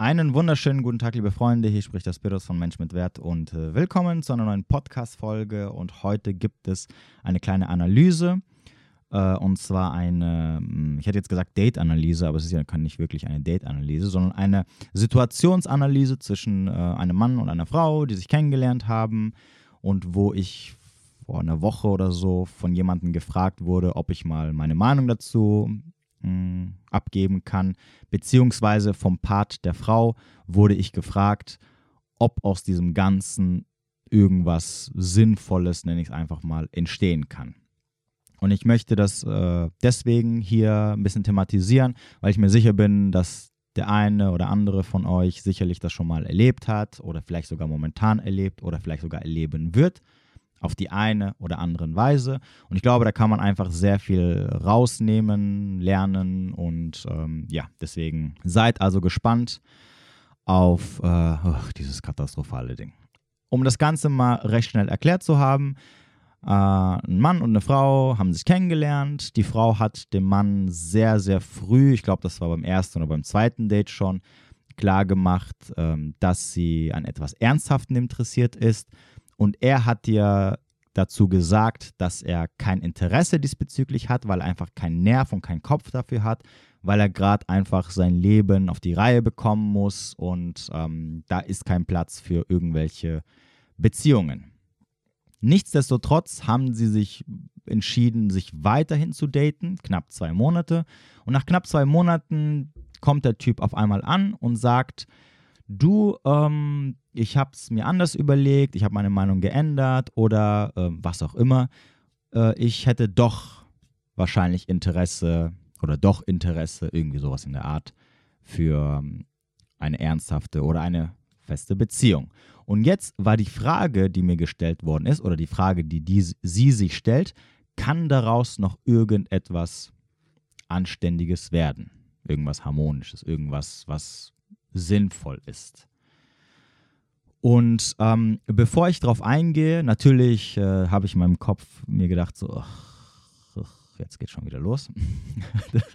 Einen wunderschönen guten Tag, liebe Freunde. Hier spricht der Spiros von Mensch mit Wert und äh, willkommen zu einer neuen Podcast-Folge. Und heute gibt es eine kleine Analyse. Äh, und zwar eine, hm, ich hätte jetzt gesagt Date-Analyse, aber es ist ja nicht wirklich eine Date-Analyse, sondern eine Situationsanalyse zwischen äh, einem Mann und einer Frau, die sich kennengelernt haben und wo ich vor einer Woche oder so von jemandem gefragt wurde, ob ich mal meine Meinung dazu mh, abgeben kann. Beziehungsweise vom Part der Frau wurde ich gefragt, ob aus diesem Ganzen irgendwas Sinnvolles, nenne ich es einfach mal, entstehen kann. Und ich möchte das äh, deswegen hier ein bisschen thematisieren, weil ich mir sicher bin, dass der eine oder andere von euch sicherlich das schon mal erlebt hat oder vielleicht sogar momentan erlebt oder vielleicht sogar erleben wird auf die eine oder andere Weise. Und ich glaube, da kann man einfach sehr viel rausnehmen, lernen und ähm, ja, deswegen seid also gespannt auf äh, oh, dieses katastrophale Ding. Um das Ganze mal recht schnell erklärt zu haben, äh, ein Mann und eine Frau haben sich kennengelernt. Die Frau hat dem Mann sehr, sehr früh, ich glaube, das war beim ersten oder beim zweiten Date schon, klar gemacht, ähm, dass sie an etwas Ernsthaftem interessiert ist und er hat dir dazu gesagt, dass er kein Interesse diesbezüglich hat, weil er einfach keinen Nerv und keinen Kopf dafür hat, weil er gerade einfach sein Leben auf die Reihe bekommen muss und ähm, da ist kein Platz für irgendwelche Beziehungen. Nichtsdestotrotz haben sie sich entschieden, sich weiterhin zu daten, knapp zwei Monate. Und nach knapp zwei Monaten kommt der Typ auf einmal an und sagt, du, ähm, ich habe es mir anders überlegt, ich habe meine Meinung geändert oder äh, was auch immer. Äh, ich hätte doch wahrscheinlich Interesse oder doch Interesse, irgendwie sowas in der Art, für ähm, eine ernsthafte oder eine feste Beziehung. Und jetzt war die Frage, die mir gestellt worden ist, oder die Frage, die, die sie sich stellt, kann daraus noch irgendetwas Anständiges werden? Irgendwas Harmonisches, irgendwas, was sinnvoll ist. Und ähm, bevor ich darauf eingehe, natürlich äh, habe ich in meinem Kopf mir gedacht, so, ach, jetzt geht schon wieder los.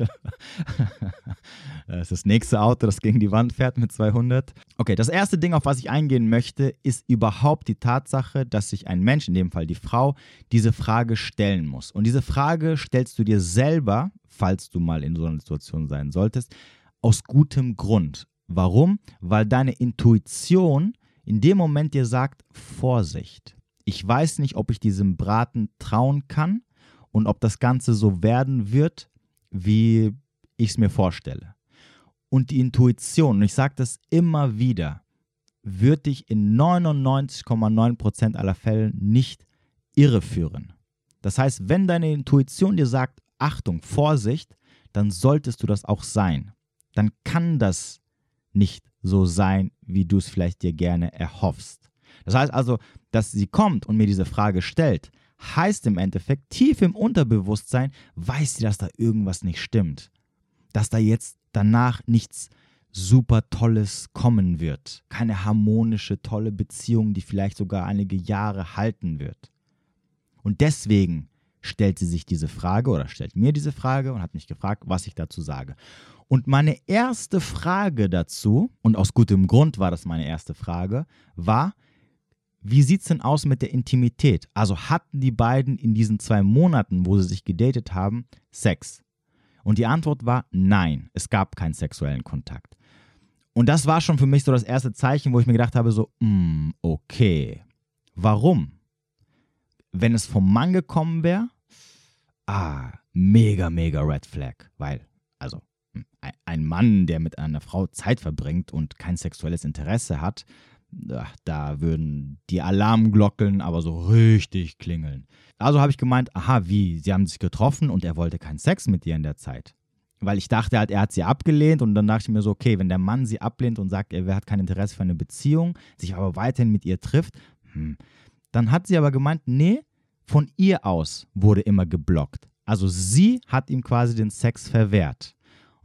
das ist das nächste Auto, das gegen die Wand fährt mit 200. Okay, das erste Ding, auf was ich eingehen möchte, ist überhaupt die Tatsache, dass sich ein Mensch, in dem Fall die Frau, diese Frage stellen muss. Und diese Frage stellst du dir selber, falls du mal in so einer Situation sein solltest, aus gutem Grund. Warum? Weil deine Intuition in dem Moment dir sagt, Vorsicht. Ich weiß nicht, ob ich diesem Braten trauen kann und ob das Ganze so werden wird, wie ich es mir vorstelle. Und die Intuition, und ich sage das immer wieder, wird dich in 99,9% aller Fälle nicht irreführen. Das heißt, wenn deine Intuition dir sagt, Achtung, Vorsicht, dann solltest du das auch sein. Dann kann das nicht so sein, wie du es vielleicht dir gerne erhoffst. Das heißt also, dass sie kommt und mir diese Frage stellt, heißt im Endeffekt, tief im Unterbewusstsein weiß sie, dass da irgendwas nicht stimmt. Dass da jetzt danach nichts super Tolles kommen wird. Keine harmonische, tolle Beziehung, die vielleicht sogar einige Jahre halten wird. Und deswegen stellt sie sich diese Frage oder stellt mir diese Frage und hat mich gefragt, was ich dazu sage. Und meine erste Frage dazu, und aus gutem Grund war das meine erste Frage, war, wie sieht es denn aus mit der Intimität? Also hatten die beiden in diesen zwei Monaten, wo sie sich gedatet haben, Sex? Und die Antwort war nein, es gab keinen sexuellen Kontakt. Und das war schon für mich so das erste Zeichen, wo ich mir gedacht habe, so, mm, okay, warum? Wenn es vom Mann gekommen wäre, ah, mega, mega Red Flag, weil, also ein Mann, der mit einer Frau Zeit verbringt und kein sexuelles Interesse hat, da würden die Alarmglocken aber so richtig klingeln. Also habe ich gemeint, aha, wie, sie haben sich getroffen und er wollte keinen Sex mit ihr in der Zeit. Weil ich dachte halt, er hat sie abgelehnt und dann dachte ich mir so, okay, wenn der Mann sie ablehnt und sagt, er hat kein Interesse für eine Beziehung, sich aber weiterhin mit ihr trifft, hm, dann hat sie aber gemeint, nee, von ihr aus wurde immer geblockt. Also sie hat ihm quasi den Sex verwehrt.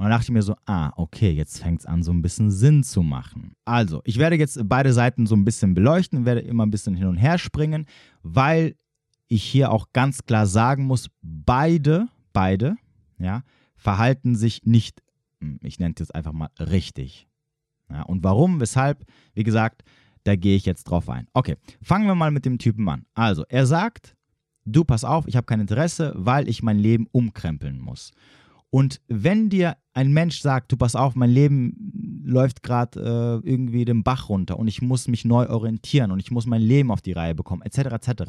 Und dann dachte ich mir so, ah, okay, jetzt fängt es an, so ein bisschen Sinn zu machen. Also, ich werde jetzt beide Seiten so ein bisschen beleuchten, werde immer ein bisschen hin und her springen, weil ich hier auch ganz klar sagen muss, beide, beide, ja, verhalten sich nicht, hm, ich nenne es jetzt einfach mal richtig. Ja, und warum, weshalb, wie gesagt, da gehe ich jetzt drauf ein. Okay, fangen wir mal mit dem Typen an. Also, er sagt, du pass auf, ich habe kein Interesse, weil ich mein Leben umkrempeln muss. Und wenn dir ein Mensch sagt, du pass auf, mein Leben läuft gerade äh, irgendwie den Bach runter und ich muss mich neu orientieren und ich muss mein Leben auf die Reihe bekommen, etc., etc.,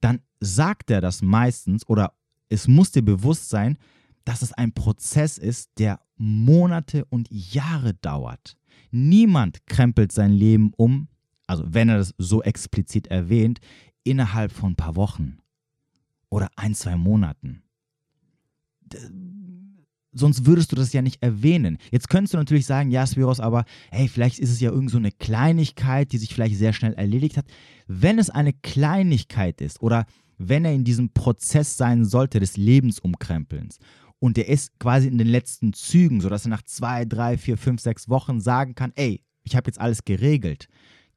dann sagt er das meistens oder es muss dir bewusst sein, dass es ein Prozess ist, der Monate und Jahre dauert. Niemand krempelt sein Leben um, also wenn er das so explizit erwähnt, innerhalb von ein paar Wochen oder ein, zwei Monaten sonst würdest du das ja nicht erwähnen. Jetzt könntest du natürlich sagen, ja, Spiros, aber hey, vielleicht ist es ja irgend so eine Kleinigkeit, die sich vielleicht sehr schnell erledigt hat. Wenn es eine Kleinigkeit ist oder wenn er in diesem Prozess sein sollte des Lebensumkrempelns und er ist quasi in den letzten Zügen, sodass er nach zwei, drei, vier, fünf, sechs Wochen sagen kann, ey, ich habe jetzt alles geregelt,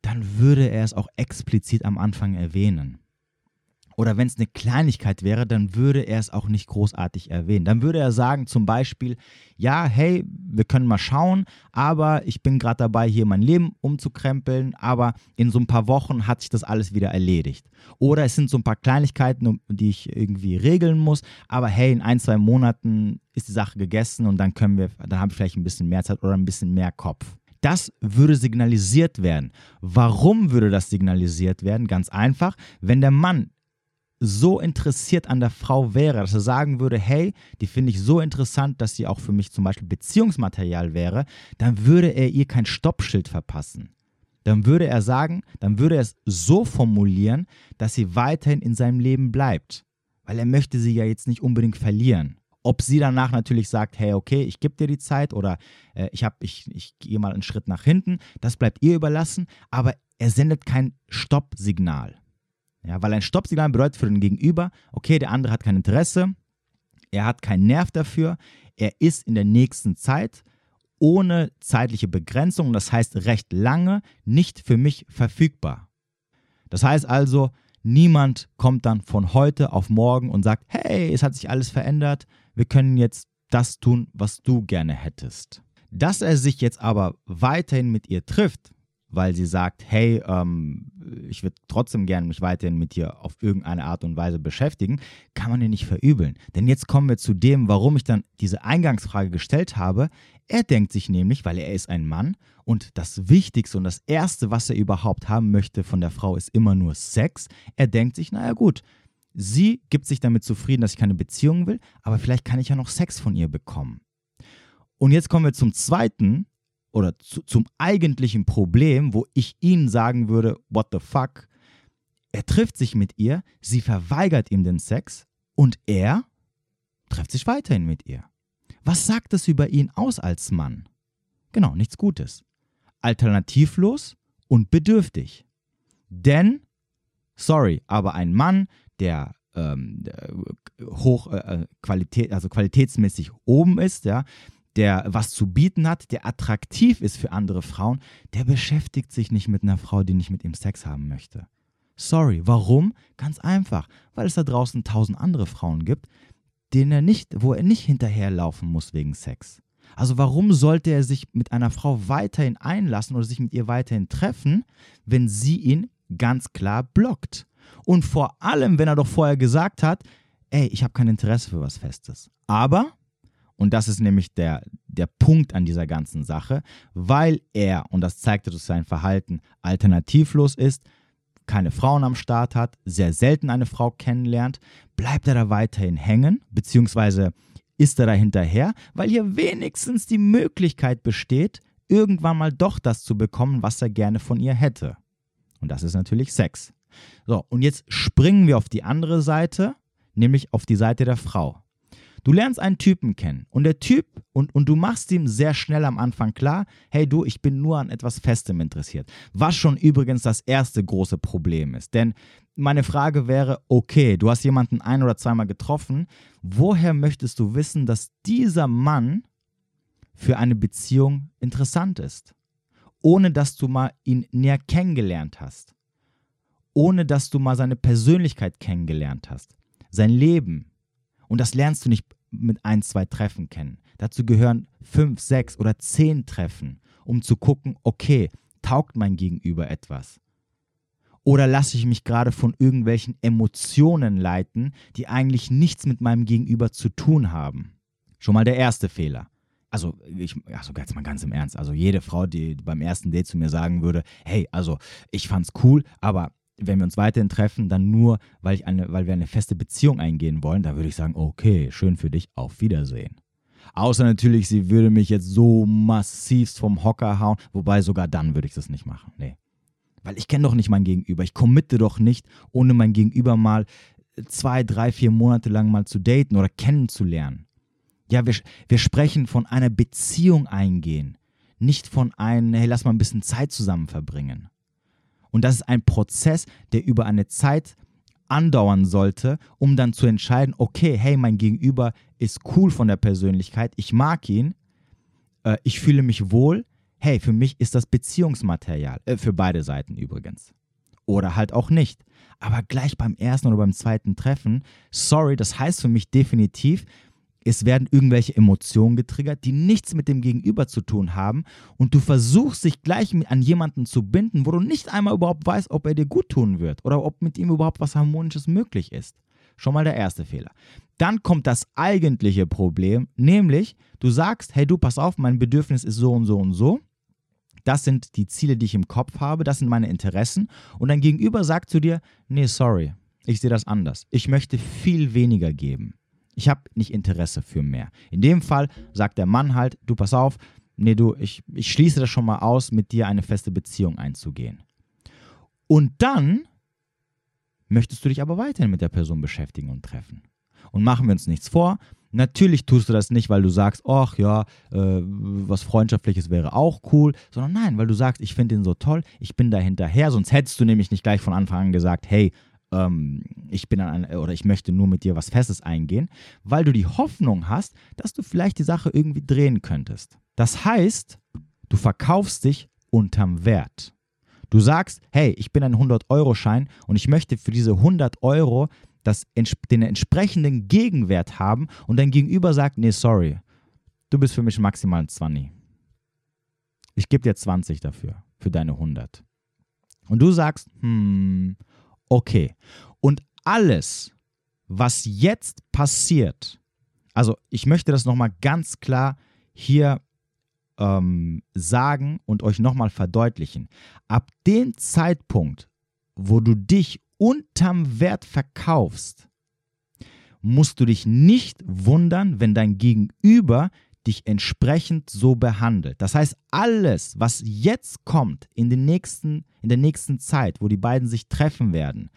dann würde er es auch explizit am Anfang erwähnen oder wenn es eine Kleinigkeit wäre, dann würde er es auch nicht großartig erwähnen. Dann würde er sagen zum Beispiel, ja, hey, wir können mal schauen, aber ich bin gerade dabei, hier mein Leben umzukrempeln, aber in so ein paar Wochen hat sich das alles wieder erledigt. Oder es sind so ein paar Kleinigkeiten, die ich irgendwie regeln muss, aber hey, in ein, zwei Monaten ist die Sache gegessen und dann können wir, dann habe ich vielleicht ein bisschen mehr Zeit oder ein bisschen mehr Kopf. Das würde signalisiert werden. Warum würde das signalisiert werden? Ganz einfach, wenn der Mann so interessiert an der Frau wäre, dass er sagen würde, hey, die finde ich so interessant, dass sie auch für mich zum Beispiel Beziehungsmaterial wäre, dann würde er ihr kein Stoppschild verpassen. Dann würde er sagen, dann würde er es so formulieren, dass sie weiterhin in seinem Leben bleibt. Weil er möchte sie ja jetzt nicht unbedingt verlieren. Ob sie danach natürlich sagt, hey, okay, ich gebe dir die Zeit oder äh, ich, ich, ich gehe mal einen Schritt nach hinten, das bleibt ihr überlassen, aber er sendet kein Stoppsignal. Ja, weil ein Stoppsignal bedeutet für den Gegenüber, okay, der andere hat kein Interesse, er hat keinen Nerv dafür, er ist in der nächsten Zeit ohne zeitliche Begrenzung, das heißt recht lange, nicht für mich verfügbar. Das heißt also, niemand kommt dann von heute auf morgen und sagt, hey, es hat sich alles verändert, wir können jetzt das tun, was du gerne hättest. Dass er sich jetzt aber weiterhin mit ihr trifft, weil sie sagt, hey, ähm, ich würde trotzdem gerne mich weiterhin mit dir auf irgendeine Art und Weise beschäftigen, kann man ihr nicht verübeln. Denn jetzt kommen wir zu dem, warum ich dann diese Eingangsfrage gestellt habe. Er denkt sich nämlich, weil er ist ein Mann und das Wichtigste und das Erste, was er überhaupt haben möchte von der Frau, ist immer nur Sex. Er denkt sich, naja gut, sie gibt sich damit zufrieden, dass ich keine Beziehung will, aber vielleicht kann ich ja noch Sex von ihr bekommen. Und jetzt kommen wir zum zweiten oder zu, zum eigentlichen Problem, wo ich ihnen sagen würde, what the fuck? Er trifft sich mit ihr, sie verweigert ihm den Sex und er trifft sich weiterhin mit ihr. Was sagt es über ihn aus als Mann? Genau, nichts Gutes. Alternativlos und bedürftig. Denn, sorry, aber ein Mann, der ähm, hoch äh, äh, Qualität, also qualitätsmäßig oben ist, ja, der was zu bieten hat, der attraktiv ist für andere Frauen, der beschäftigt sich nicht mit einer Frau, die nicht mit ihm Sex haben möchte. Sorry, warum? Ganz einfach, weil es da draußen tausend andere Frauen gibt, denen er nicht, wo er nicht hinterherlaufen muss wegen Sex. Also warum sollte er sich mit einer Frau weiterhin einlassen oder sich mit ihr weiterhin treffen, wenn sie ihn ganz klar blockt? Und vor allem, wenn er doch vorher gesagt hat, ey, ich habe kein Interesse für was Festes. Aber und das ist nämlich der, der Punkt an dieser ganzen Sache, weil er, und das zeigt durch sein Verhalten, alternativlos ist, keine Frauen am Start hat, sehr selten eine Frau kennenlernt, bleibt er da weiterhin hängen, beziehungsweise ist er da hinterher, weil hier wenigstens die Möglichkeit besteht, irgendwann mal doch das zu bekommen, was er gerne von ihr hätte. Und das ist natürlich Sex. So, und jetzt springen wir auf die andere Seite, nämlich auf die Seite der Frau. Du lernst einen Typen kennen und der Typ, und, und du machst ihm sehr schnell am Anfang klar, hey du, ich bin nur an etwas Festem interessiert. Was schon übrigens das erste große Problem ist. Denn meine Frage wäre, okay, du hast jemanden ein oder zweimal getroffen, woher möchtest du wissen, dass dieser Mann für eine Beziehung interessant ist? Ohne dass du mal ihn näher kennengelernt hast. Ohne dass du mal seine Persönlichkeit kennengelernt hast. Sein Leben, und das lernst du nicht mit ein, zwei Treffen kennen. Dazu gehören fünf, sechs oder zehn Treffen, um zu gucken, okay, taugt mein Gegenüber etwas? Oder lasse ich mich gerade von irgendwelchen Emotionen leiten, die eigentlich nichts mit meinem Gegenüber zu tun haben? Schon mal der erste Fehler. Also, ich, also jetzt mal ganz im Ernst. Also, jede Frau, die beim ersten Date zu mir sagen würde: Hey, also, ich fand's cool, aber wenn wir uns weiterhin treffen, dann nur, weil, ich eine, weil wir eine feste Beziehung eingehen wollen, da würde ich sagen: Okay, schön für dich, auf Wiedersehen. Außer natürlich, sie würde mich jetzt so massivst vom Hocker hauen, wobei sogar dann würde ich das nicht machen. Nee. Weil ich kenne doch nicht mein Gegenüber. Ich committe doch nicht, ohne mein Gegenüber mal zwei, drei, vier Monate lang mal zu daten oder kennenzulernen. Ja, wir, wir sprechen von einer Beziehung eingehen, nicht von einem, hey, lass mal ein bisschen Zeit zusammen verbringen. Und das ist ein Prozess, der über eine Zeit andauern sollte, um dann zu entscheiden, okay, hey, mein Gegenüber ist cool von der Persönlichkeit, ich mag ihn, äh, ich fühle mich wohl, hey, für mich ist das Beziehungsmaterial, äh, für beide Seiten übrigens. Oder halt auch nicht. Aber gleich beim ersten oder beim zweiten Treffen, sorry, das heißt für mich definitiv, es werden irgendwelche Emotionen getriggert, die nichts mit dem Gegenüber zu tun haben und du versuchst dich gleich an jemanden zu binden, wo du nicht einmal überhaupt weißt, ob er dir gut tun wird oder ob mit ihm überhaupt was Harmonisches möglich ist. Schon mal der erste Fehler. Dann kommt das eigentliche Problem, nämlich du sagst, hey du, pass auf, mein Bedürfnis ist so und so und so das sind die Ziele, die ich im Kopf habe, das sind meine Interessen. Und dein Gegenüber sagt zu dir, nee, sorry, ich sehe das anders. Ich möchte viel weniger geben. Ich habe nicht Interesse für mehr. In dem Fall sagt der Mann halt, du pass auf, nee, du, ich, ich schließe das schon mal aus, mit dir eine feste Beziehung einzugehen. Und dann möchtest du dich aber weiterhin mit der Person beschäftigen und treffen. Und machen wir uns nichts vor, Natürlich tust du das nicht, weil du sagst, ach ja, äh, was Freundschaftliches wäre auch cool, sondern nein, weil du sagst, ich finde ihn so toll, ich bin da hinterher, sonst hättest du nämlich nicht gleich von Anfang an gesagt, hey, ähm, ich bin an oder ich möchte nur mit dir was Festes eingehen, weil du die Hoffnung hast, dass du vielleicht die Sache irgendwie drehen könntest. Das heißt, du verkaufst dich unterm Wert. Du sagst, hey, ich bin ein 100-Euro-Schein und ich möchte für diese 100 Euro das, den entsprechenden Gegenwert haben und dein Gegenüber sagt, nee, sorry, du bist für mich maximal ein 20. Ich gebe dir 20 dafür, für deine 100. Und du sagst, hm, okay. Und alles, was jetzt passiert, also ich möchte das nochmal ganz klar hier ähm, sagen und euch nochmal verdeutlichen. Ab dem Zeitpunkt, wo du dich unterm Wert verkaufst, musst du dich nicht wundern, wenn dein Gegenüber dich entsprechend so behandelt. Das heißt, alles, was jetzt kommt in, den nächsten, in der nächsten Zeit, wo die beiden sich treffen werden,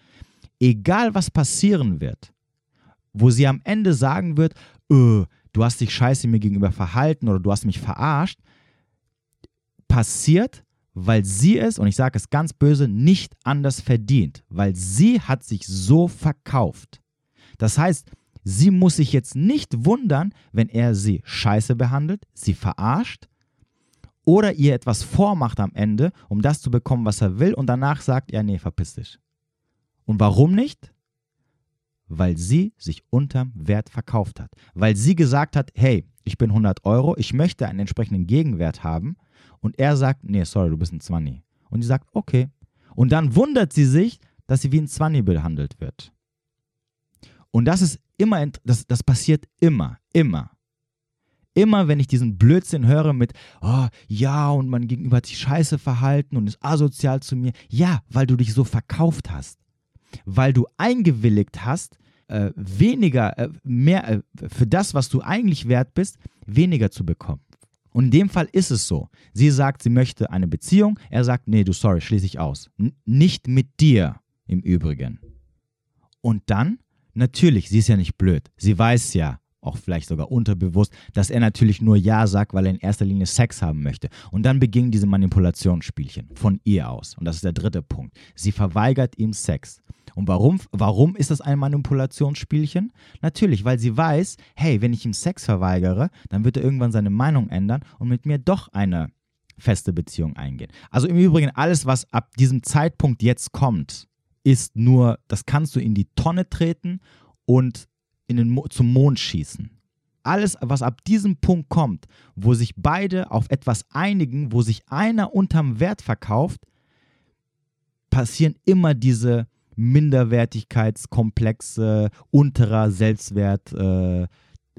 egal was passieren wird, wo sie am Ende sagen wird, öh, du hast dich scheiße mir gegenüber verhalten oder du hast mich verarscht, passiert, weil sie es, und ich sage es ganz böse, nicht anders verdient, weil sie hat sich so verkauft. Das heißt, sie muss sich jetzt nicht wundern, wenn er sie scheiße behandelt, sie verarscht oder ihr etwas vormacht am Ende, um das zu bekommen, was er will und danach sagt, ja, nee, verpiss dich. Und warum nicht? Weil sie sich unterm Wert verkauft hat. Weil sie gesagt hat, hey, ich bin 100 Euro, ich möchte einen entsprechenden Gegenwert haben und er sagt, nee, sorry, du bist ein Zwanni. Und sie sagt, okay. Und dann wundert sie sich, dass sie wie ein Zwanni behandelt wird. Und das ist immer, das, das passiert immer, immer. Immer wenn ich diesen Blödsinn höre mit, oh, ja, und mein Gegenüber hat sich scheiße verhalten und ist asozial zu mir. Ja, weil du dich so verkauft hast. Weil du eingewilligt hast, äh, weniger, äh, mehr, äh, für das, was du eigentlich wert bist, weniger zu bekommen. Und in dem Fall ist es so. Sie sagt, sie möchte eine Beziehung. Er sagt, nee, du, sorry, schließe ich aus. N nicht mit dir im Übrigen. Und dann, natürlich, sie ist ja nicht blöd. Sie weiß ja, auch vielleicht sogar unterbewusst, dass er natürlich nur Ja sagt, weil er in erster Linie Sex haben möchte. Und dann beginnen diese Manipulationsspielchen von ihr aus. Und das ist der dritte Punkt. Sie verweigert ihm Sex. Und warum, warum ist das ein Manipulationsspielchen? Natürlich, weil sie weiß, hey, wenn ich ihm Sex verweigere, dann wird er irgendwann seine Meinung ändern und mit mir doch eine feste Beziehung eingehen. Also im Übrigen, alles, was ab diesem Zeitpunkt jetzt kommt, ist nur, das kannst du in die Tonne treten und in den Mo zum Mond schießen. alles, was ab diesem Punkt kommt, wo sich beide auf etwas einigen, wo sich einer unterm Wert verkauft, passieren immer diese Minderwertigkeitskomplexe, unterer Selbstwert äh,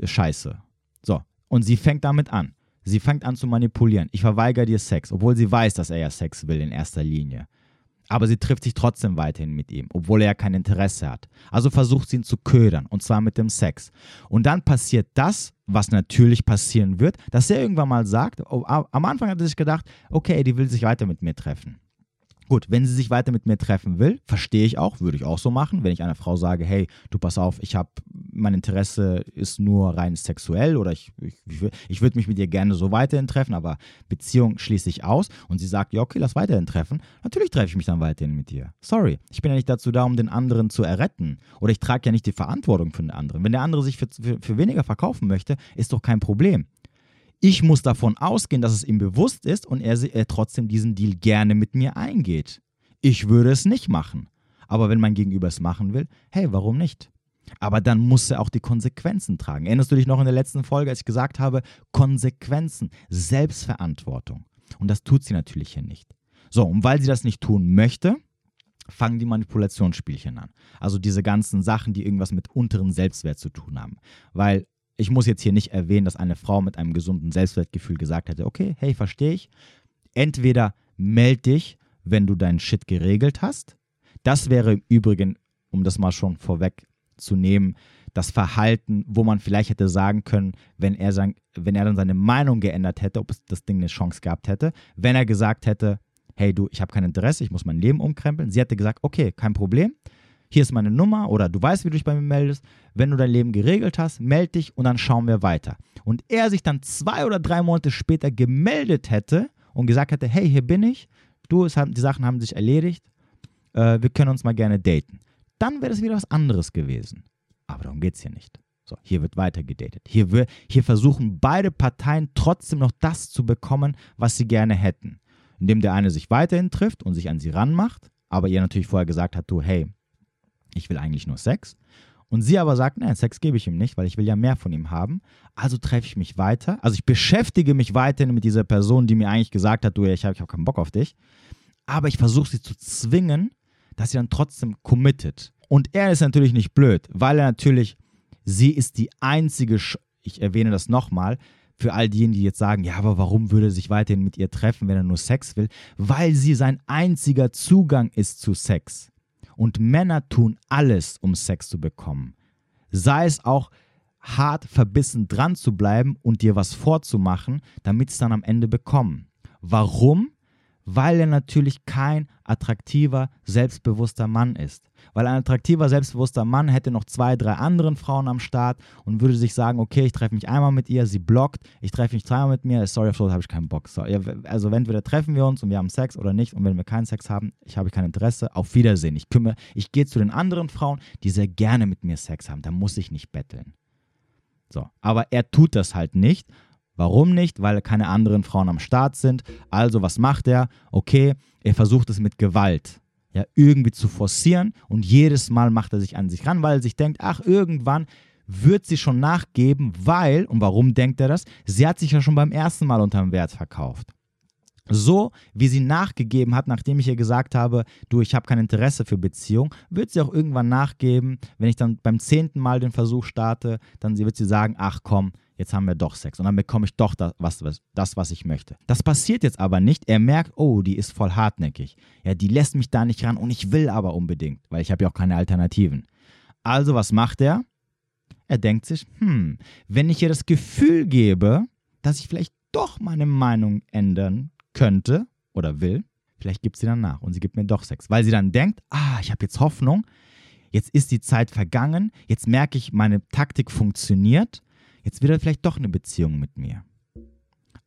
Scheiße. So, und sie fängt damit an. Sie fängt an zu manipulieren. Ich verweigere dir Sex, obwohl sie weiß, dass er ja Sex will in erster Linie. Aber sie trifft sich trotzdem weiterhin mit ihm, obwohl er ja kein Interesse hat. Also versucht sie ihn zu ködern, und zwar mit dem Sex. Und dann passiert das, was natürlich passieren wird, dass er irgendwann mal sagt, oh, am Anfang hat er sich gedacht, okay, die will sich weiter mit mir treffen. Gut, wenn sie sich weiter mit mir treffen will, verstehe ich auch, würde ich auch so machen, wenn ich einer Frau sage, hey, du pass auf, ich habe, mein Interesse ist nur rein sexuell oder ich, ich, ich würde mich mit dir gerne so weiterhin treffen, aber Beziehung schließe ich aus und sie sagt, ja, okay, lass weiterhin treffen, natürlich treffe ich mich dann weiterhin mit dir. Sorry, ich bin ja nicht dazu da, um den anderen zu erretten oder ich trage ja nicht die Verantwortung für den anderen. Wenn der andere sich für, für, für weniger verkaufen möchte, ist doch kein Problem. Ich muss davon ausgehen, dass es ihm bewusst ist und er, er trotzdem diesen Deal gerne mit mir eingeht. Ich würde es nicht machen. Aber wenn mein Gegenüber es machen will, hey, warum nicht? Aber dann muss er auch die Konsequenzen tragen. Erinnerst du dich noch in der letzten Folge, als ich gesagt habe, Konsequenzen, Selbstverantwortung. Und das tut sie natürlich hier nicht. So, und weil sie das nicht tun möchte, fangen die Manipulationsspielchen an. Also diese ganzen Sachen, die irgendwas mit unteren Selbstwert zu tun haben. Weil ich muss jetzt hier nicht erwähnen, dass eine Frau mit einem gesunden Selbstwertgefühl gesagt hätte, okay, hey, verstehe ich. Entweder meld dich, wenn du deinen Shit geregelt hast. Das wäre im Übrigen, um das mal schon vorweg zu nehmen, das Verhalten, wo man vielleicht hätte sagen können, wenn er, sein, wenn er dann seine Meinung geändert hätte, ob es das Ding eine Chance gehabt hätte, wenn er gesagt hätte, hey du, ich habe kein Interesse, ich muss mein Leben umkrempeln. Sie hätte gesagt, okay, kein Problem, hier ist meine Nummer oder du weißt, wie du dich bei mir meldest. Wenn du dein Leben geregelt hast, melde dich und dann schauen wir weiter. Und er sich dann zwei oder drei Monate später gemeldet hätte und gesagt hätte, hey, hier bin ich, du, haben, die Sachen haben sich erledigt, äh, wir können uns mal gerne daten. Dann wäre das wieder was anderes gewesen. Aber darum geht es hier nicht. So, hier wird weiter gedatet. Hier, hier versuchen beide Parteien trotzdem noch das zu bekommen, was sie gerne hätten. Indem der eine sich weiterhin trifft und sich an sie ranmacht, aber ihr natürlich vorher gesagt hat, du, hey, ich will eigentlich nur Sex. Und sie aber sagt, nein, Sex gebe ich ihm nicht, weil ich will ja mehr von ihm haben. Also treffe ich mich weiter. Also ich beschäftige mich weiterhin mit dieser Person, die mir eigentlich gesagt hat, du, ich habe ich hab keinen Bock auf dich. Aber ich versuche sie zu zwingen, dass sie dann trotzdem committet. Und er ist natürlich nicht blöd, weil er natürlich, sie ist die einzige, ich erwähne das nochmal, für all diejenigen, die jetzt sagen, ja, aber warum würde er sich weiterhin mit ihr treffen, wenn er nur Sex will? Weil sie sein einziger Zugang ist zu Sex. Und Männer tun alles, um Sex zu bekommen. Sei es auch hart verbissen dran zu bleiben und dir was vorzumachen, damit es dann am Ende bekommen. Warum? Weil er natürlich kein attraktiver, selbstbewusster Mann ist. Weil ein attraktiver, selbstbewusster Mann hätte noch zwei, drei anderen Frauen am Start und würde sich sagen, okay, ich treffe mich einmal mit ihr, sie blockt, ich treffe mich zweimal mit mir, sorry, auf so habe ich keinen Bock. So, also entweder treffen wir uns und wir haben Sex oder nicht und wenn wir keinen Sex haben, ich habe kein Interesse, auf Wiedersehen. Ich kümmere, ich gehe zu den anderen Frauen, die sehr gerne mit mir Sex haben, da muss ich nicht betteln. So, aber er tut das halt nicht Warum nicht? Weil keine anderen Frauen am Start sind. Also was macht er? Okay, er versucht es mit Gewalt ja, irgendwie zu forcieren und jedes Mal macht er sich an sich ran, weil er sich denkt, ach, irgendwann wird sie schon nachgeben, weil, und warum denkt er das? Sie hat sich ja schon beim ersten Mal unterm Wert verkauft. So wie sie nachgegeben hat, nachdem ich ihr gesagt habe, du, ich habe kein Interesse für Beziehung, wird sie auch irgendwann nachgeben. Wenn ich dann beim zehnten Mal den Versuch starte, dann wird sie sagen, ach komm, jetzt haben wir doch Sex und dann bekomme ich doch das was, das, was ich möchte. Das passiert jetzt aber nicht. Er merkt, oh, die ist voll hartnäckig. Ja, die lässt mich da nicht ran und ich will aber unbedingt, weil ich habe ja auch keine Alternativen. Also, was macht er? Er denkt sich, hm, wenn ich ihr das Gefühl gebe, dass ich vielleicht doch meine Meinung ändern könnte oder will, vielleicht gibt sie dann nach und sie gibt mir doch Sex, weil sie dann denkt, ah, ich habe jetzt Hoffnung, jetzt ist die Zeit vergangen, jetzt merke ich, meine Taktik funktioniert jetzt wird er vielleicht doch eine Beziehung mit mir.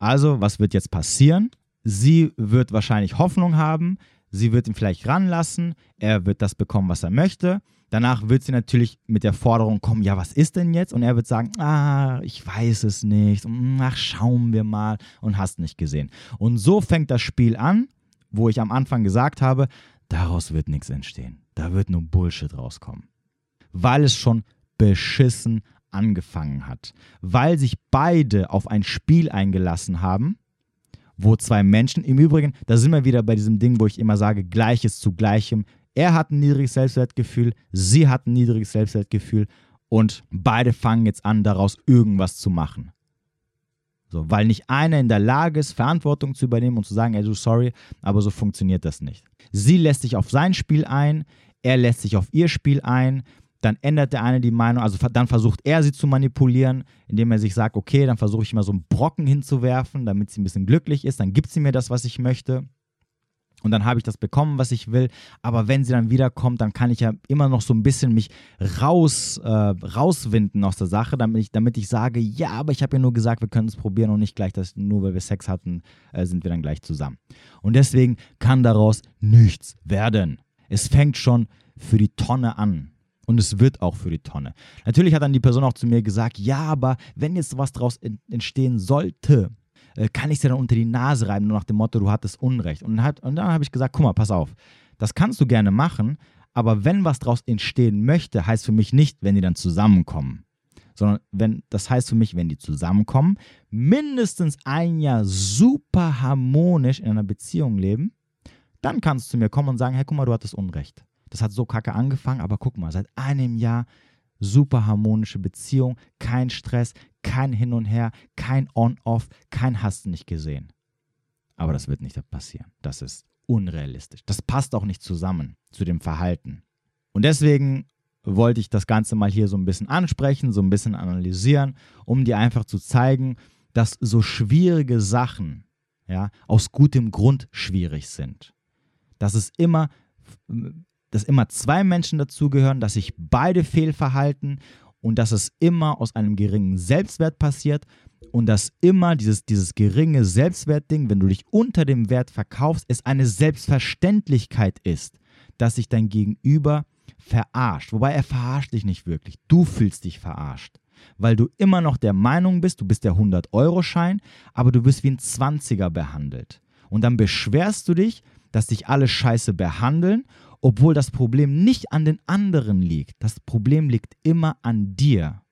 Also, was wird jetzt passieren? Sie wird wahrscheinlich Hoffnung haben, sie wird ihn vielleicht ranlassen, er wird das bekommen, was er möchte. Danach wird sie natürlich mit der Forderung kommen, ja, was ist denn jetzt? Und er wird sagen, ah, ich weiß es nicht, ach, schauen wir mal und hast nicht gesehen. Und so fängt das Spiel an, wo ich am Anfang gesagt habe, daraus wird nichts entstehen. Da wird nur Bullshit rauskommen. Weil es schon beschissen angefangen hat, weil sich beide auf ein Spiel eingelassen haben, wo zwei Menschen, im Übrigen, da sind wir wieder bei diesem Ding, wo ich immer sage, Gleiches zu Gleichem. Er hat ein niedriges Selbstwertgefühl, sie hat ein niedriges Selbstwertgefühl und beide fangen jetzt an, daraus irgendwas zu machen. So, weil nicht einer in der Lage ist, Verantwortung zu übernehmen und zu sagen, ey, du sorry, aber so funktioniert das nicht. Sie lässt sich auf sein Spiel ein, er lässt sich auf ihr Spiel ein, dann ändert der eine die Meinung, also dann versucht er sie zu manipulieren, indem er sich sagt, okay, dann versuche ich mal so einen Brocken hinzuwerfen, damit sie ein bisschen glücklich ist, dann gibt sie mir das, was ich möchte und dann habe ich das bekommen, was ich will. Aber wenn sie dann wiederkommt, dann kann ich ja immer noch so ein bisschen mich raus, äh, rauswinden aus der Sache, damit ich, damit ich sage, ja, aber ich habe ja nur gesagt, wir können es probieren und nicht gleich, dass nur weil wir Sex hatten, äh, sind wir dann gleich zusammen. Und deswegen kann daraus nichts werden. Es fängt schon für die Tonne an. Und es wird auch für die Tonne. Natürlich hat dann die Person auch zu mir gesagt, ja, aber wenn jetzt was daraus entstehen sollte, äh, kann ich es dir dann unter die Nase reiben, nur nach dem Motto, du hattest Unrecht. Und, dann habe ich gesagt, guck mal, pass auf, das kannst du gerne machen, aber wenn was daraus entstehen möchte, heißt für mich nicht, wenn die dann zusammenkommen. Sondern wenn, das heißt für mich, wenn die zusammenkommen, mindestens ein Jahr super harmonisch in einer Beziehung leben, dann kannst du zu mir kommen und sagen, hey, guck mal, du hattest Unrecht. Das hat so kacke angefangen, aber guck mal, seit einem Jahr super harmonische Beziehung, kein Stress, kein Hin und Her, kein On-Off, kein Hast nicht gesehen. Aber das wird nicht passieren. Das ist unrealistisch. Das passt auch nicht zusammen zu dem Verhalten. Und deswegen wollte ich das Ganze mal hier so ein bisschen ansprechen, so ein bisschen analysieren, um dir einfach zu zeigen, dass so schwierige Sachen ja, aus gutem Grund schwierig sind. Dass es immer dass immer zwei Menschen dazugehören, dass sich beide fehlverhalten und dass es immer aus einem geringen Selbstwert passiert und dass immer dieses, dieses geringe Selbstwertding, wenn du dich unter dem Wert verkaufst, es eine Selbstverständlichkeit ist, dass sich dein Gegenüber verarscht. Wobei er verarscht dich nicht wirklich. Du fühlst dich verarscht. Weil du immer noch der Meinung bist, du bist der 100-Euro-Schein, aber du wirst wie ein 20er behandelt. Und dann beschwerst du dich, dass dich alle scheiße behandeln obwohl das Problem nicht an den anderen liegt. Das Problem liegt immer an dir.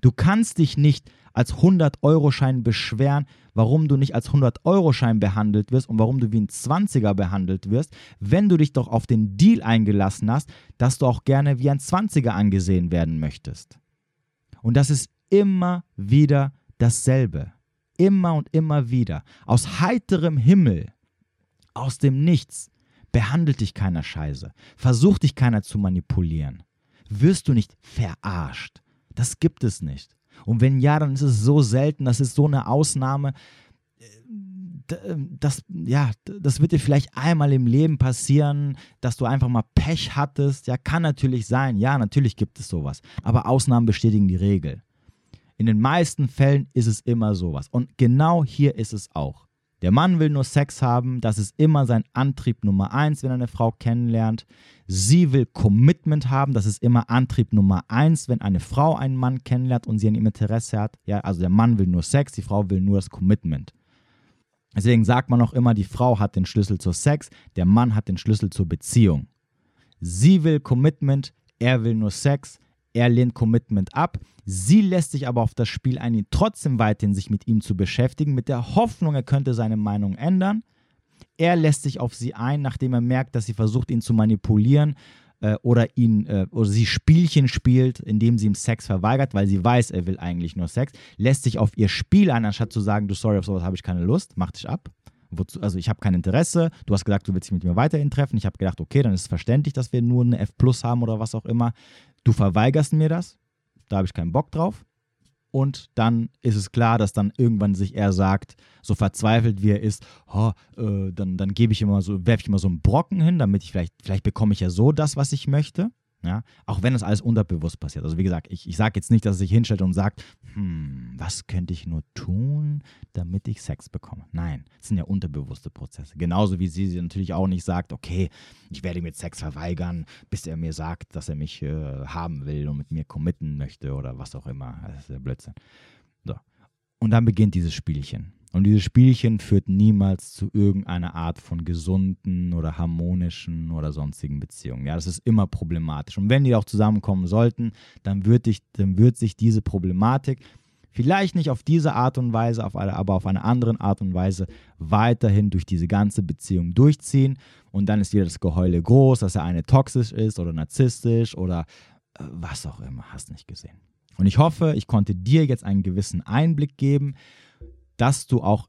Du kannst dich nicht als 100-Euro-Schein beschweren, warum du nicht als 100-Euro-Schein behandelt wirst und warum du wie ein 20er behandelt wirst, wenn du dich doch auf den Deal eingelassen hast, dass du auch gerne wie ein 20er angesehen werden möchtest. Und das ist immer wieder dasselbe. Immer und immer wieder. Aus heiterem Himmel, aus dem Nichts, behandelt dich keiner scheiße, versucht dich keiner zu manipulieren, wirst du nicht verarscht. Das gibt es nicht. Und wenn ja, dann ist es so selten, das ist so eine Ausnahme. Das, ja, das wird dir vielleicht einmal im Leben passieren, dass du einfach mal Pech hattest. Ja, kann natürlich sein. Ja, natürlich gibt es sowas. Aber Ausnahmen bestätigen die Regel. In den meisten Fällen ist es immer sowas. Und genau hier ist es auch. Der Mann will nur Sex haben, das ist immer sein Antrieb Nummer eins, wenn er eine Frau kennenlernt. Sie will Commitment haben, das ist immer Antrieb Nummer eins, wenn eine Frau einen Mann kennenlernt und sie an ihm Interesse hat. Ja, also der Mann will nur Sex, die Frau will nur das Commitment. Deswegen sagt man auch immer, die Frau hat den Schlüssel zur Sex, der Mann hat den Schlüssel zur Beziehung. Sie will Commitment, er will nur Sex, er lehnt Commitment ab. Sie lässt sich aber auf das Spiel ein, ihn trotzdem weiterhin sich mit ihm zu beschäftigen, mit der Hoffnung, er könnte seine Meinung ändern. Er lässt sich auf sie ein, nachdem er merkt, dass sie versucht, ihn zu manipulieren äh, oder ihn äh, oder sie Spielchen spielt, indem sie ihm Sex verweigert, weil sie weiß, er will eigentlich nur Sex, lässt sich auf ihr Spiel ein, anstatt zu sagen, du sorry, auf sowas habe ich keine Lust, mach dich ab. Also ich habe kein Interesse, du hast gesagt, du willst dich mit mir weiterhin treffen. Ich habe gedacht, okay, dann ist es verständlich, dass wir nur eine F Plus haben oder was auch immer. Du verweigerst mir das, da habe ich keinen Bock drauf. Und dann ist es klar, dass dann irgendwann sich er sagt, so verzweifelt wie er ist, oh, äh, dann, dann gebe ich immer so, werfe ich immer so einen Brocken hin, damit ich vielleicht, vielleicht bekomme ich ja so das, was ich möchte. Ja? Auch wenn das alles unterbewusst passiert. Also wie gesagt, ich, ich sage jetzt nicht, dass er sich hinstellt und sagt, hm, was könnte ich nur tun, damit ich Sex bekomme. Nein, das sind ja unterbewusste Prozesse. Genauso wie sie, sie natürlich auch nicht sagt, okay, ich werde mir Sex verweigern, bis er mir sagt, dass er mich äh, haben will und mit mir committen möchte oder was auch immer. Das ist ja Blödsinn. So. Und dann beginnt dieses Spielchen. Und dieses Spielchen führt niemals zu irgendeiner Art von gesunden oder harmonischen oder sonstigen Beziehungen. Ja, das ist immer problematisch. Und wenn die auch zusammenkommen sollten, dann wird, dich, dann wird sich diese Problematik vielleicht nicht auf diese Art und Weise, auf eine, aber auf eine andere Art und Weise weiterhin durch diese ganze Beziehung durchziehen. Und dann ist wieder das Geheule groß, dass der eine toxisch ist oder narzisstisch oder äh, was auch immer, hast nicht gesehen. Und ich hoffe, ich konnte dir jetzt einen gewissen Einblick geben, dass du auch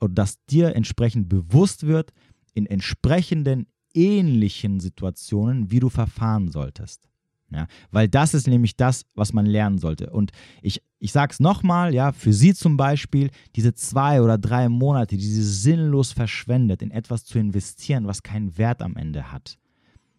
oder dass dir entsprechend bewusst wird in entsprechenden ähnlichen Situationen, wie du verfahren solltest. Ja, weil das ist nämlich das, was man lernen sollte. Und ich, ich sage es nochmal, ja, für sie zum Beispiel, diese zwei oder drei Monate, die sie sinnlos verschwendet, in etwas zu investieren, was keinen Wert am Ende hat,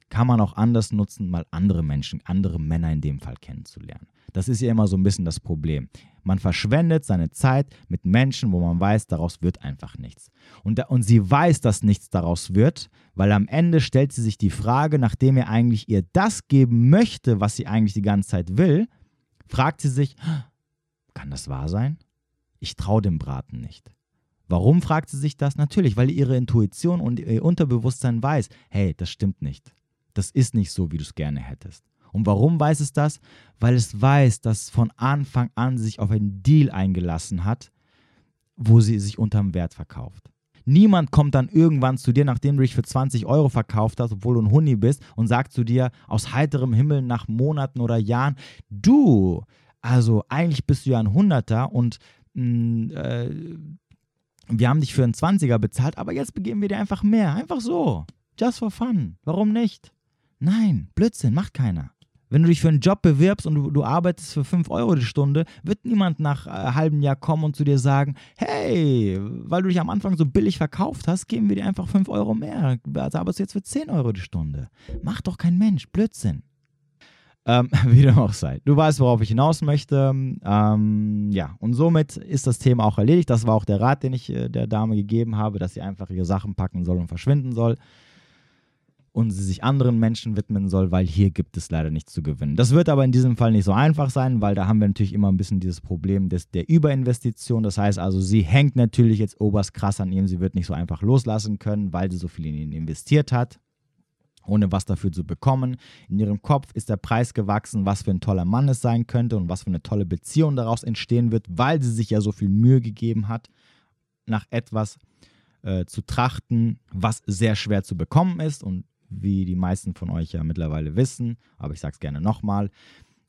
kann man auch anders nutzen, mal andere Menschen, andere Männer in dem Fall kennenzulernen. Das ist ja immer so ein bisschen das Problem. Man verschwendet seine Zeit mit Menschen, wo man weiß, daraus wird einfach nichts. Und, da, und sie weiß, dass nichts daraus wird, weil am Ende stellt sie sich die Frage, nachdem er eigentlich ihr das geben möchte, was sie eigentlich die ganze Zeit will, fragt sie sich, kann das wahr sein? Ich traue dem Braten nicht. Warum fragt sie sich das? Natürlich, weil ihre Intuition und ihr Unterbewusstsein weiß, hey, das stimmt nicht. Das ist nicht so, wie du es gerne hättest. Und warum weiß es das? Weil es weiß, dass von Anfang an sich auf einen Deal eingelassen hat, wo sie sich unterm Wert verkauft. Niemand kommt dann irgendwann zu dir, nachdem du dich für 20 Euro verkauft hast, obwohl du ein Huni bist, und sagt zu dir aus heiterem Himmel nach Monaten oder Jahren, du, also eigentlich bist du ja ein Hunderter und mh, mm, äh, wir haben dich für einen 20er bezahlt, aber jetzt begeben wir dir einfach mehr. Einfach so. Just for fun. Warum nicht? Nein, Blödsinn, macht keiner. Wenn du dich für einen Job bewirbst und du, du arbeitest für 5 Euro die Stunde, wird niemand nach äh, halben Jahr kommen und zu dir sagen, hey, weil du dich am Anfang so billig verkauft hast, geben wir dir einfach 5 Euro mehr. Also arbeitest du jetzt für 10 Euro die Stunde. Macht doch kein Mensch, Blödsinn. Ähm, wie dem auch sei. Du weißt, worauf ich hinaus möchte. Ähm, ja, und somit ist das Thema auch erledigt. Das war auch der Rat, den ich äh, der Dame gegeben habe, dass sie einfach ihre Sachen packen soll und verschwinden soll und sie sich anderen Menschen widmen soll, weil hier gibt es leider nichts zu gewinnen. Das wird aber in diesem Fall nicht so einfach sein, weil da haben wir natürlich immer ein bisschen dieses Problem des, der Überinvestition. Das heißt also, sie hängt natürlich jetzt oberst krass an ihm. Sie wird nicht so einfach loslassen können, weil sie so viel in ihn investiert hat, ohne was dafür zu bekommen. In ihrem Kopf ist der Preis gewachsen, was für ein toller Mann es sein könnte und was für eine tolle Beziehung daraus entstehen wird, weil sie sich ja so viel Mühe gegeben hat, nach etwas äh, zu trachten, was sehr schwer zu bekommen ist und wie die meisten von euch ja mittlerweile wissen, aber ich sage es gerne nochmal,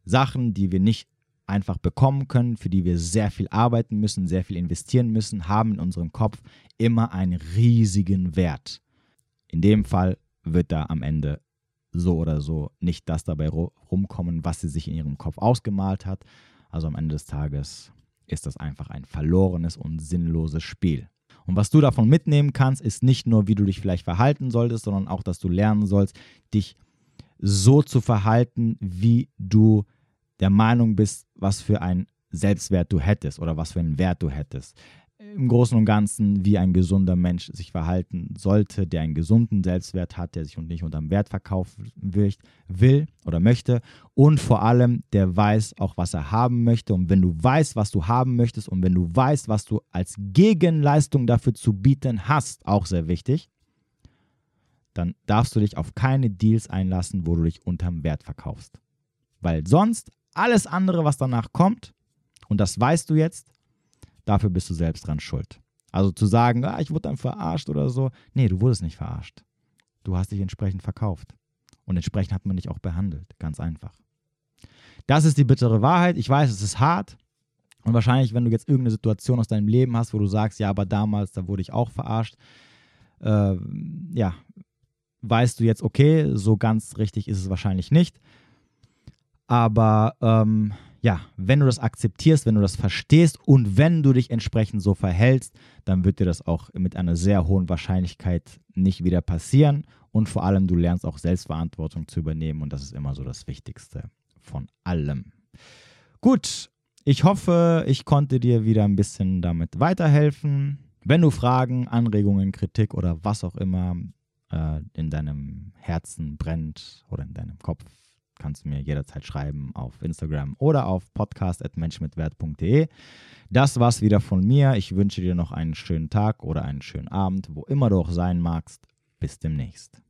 Sachen, die wir nicht einfach bekommen können, für die wir sehr viel arbeiten müssen, sehr viel investieren müssen, haben in unserem Kopf immer einen riesigen Wert. In dem Fall wird da am Ende so oder so nicht das dabei rumkommen, was sie sich in ihrem Kopf ausgemalt hat. Also am Ende des Tages ist das einfach ein verlorenes und sinnloses Spiel. Und was du davon mitnehmen kannst, ist nicht nur, wie du dich vielleicht verhalten solltest, sondern auch, dass du lernen sollst, dich so zu verhalten, wie du der Meinung bist, was für einen Selbstwert du hättest oder was für einen Wert du hättest im Großen und Ganzen, wie ein gesunder Mensch sich verhalten sollte, der einen gesunden Selbstwert hat, der sich nicht unterm Wert verkaufen will, will oder möchte und vor allem, der weiß auch, was er haben möchte. Und wenn du weißt, was du haben möchtest und wenn du weißt, was du als Gegenleistung dafür zu bieten hast, auch sehr wichtig, dann darfst du dich auf keine Deals einlassen, wo du dich unterm Wert verkaufst. Weil sonst alles andere, was danach kommt, und das weißt du jetzt, dafür bist du selbst dran schuld. Also zu sagen, ah, ich wurde dann verarscht oder so. Nee, du wurdest nicht verarscht. Du hast dich entsprechend verkauft. Und entsprechend hat man dich auch behandelt. Ganz einfach. Das ist die bittere Wahrheit. Ich weiß, es ist hart. Und wahrscheinlich, wenn du jetzt irgendeine Situation aus deinem Leben hast, wo du sagst, ja, aber damals, da wurde ich auch verarscht, äh, ja, weißt du jetzt, okay, so ganz richtig ist es wahrscheinlich nicht. Aber ähm, ja, wenn du das akzeptierst, wenn du das verstehst und wenn du dich entsprechend so verhältst, dann wird dir das auch mit einer sehr hohen Wahrscheinlichkeit nicht wieder passieren. Und vor allem, du lernst auch Selbstverantwortung zu übernehmen und das ist immer so das Wichtigste von allem. Gut, ich hoffe, ich konnte dir wieder ein bisschen damit weiterhelfen. Wenn du Fragen, Anregungen, Kritik oder was auch immer äh, in deinem Herzen brennt oder in deinem Kopf kannst du mir jederzeit schreiben auf Instagram oder auf podcast.menschmitwert.de. Das war's wieder von mir. Ich wünsche dir noch einen schönen Tag oder einen schönen Abend, wo immer du auch sein magst. Bis demnächst.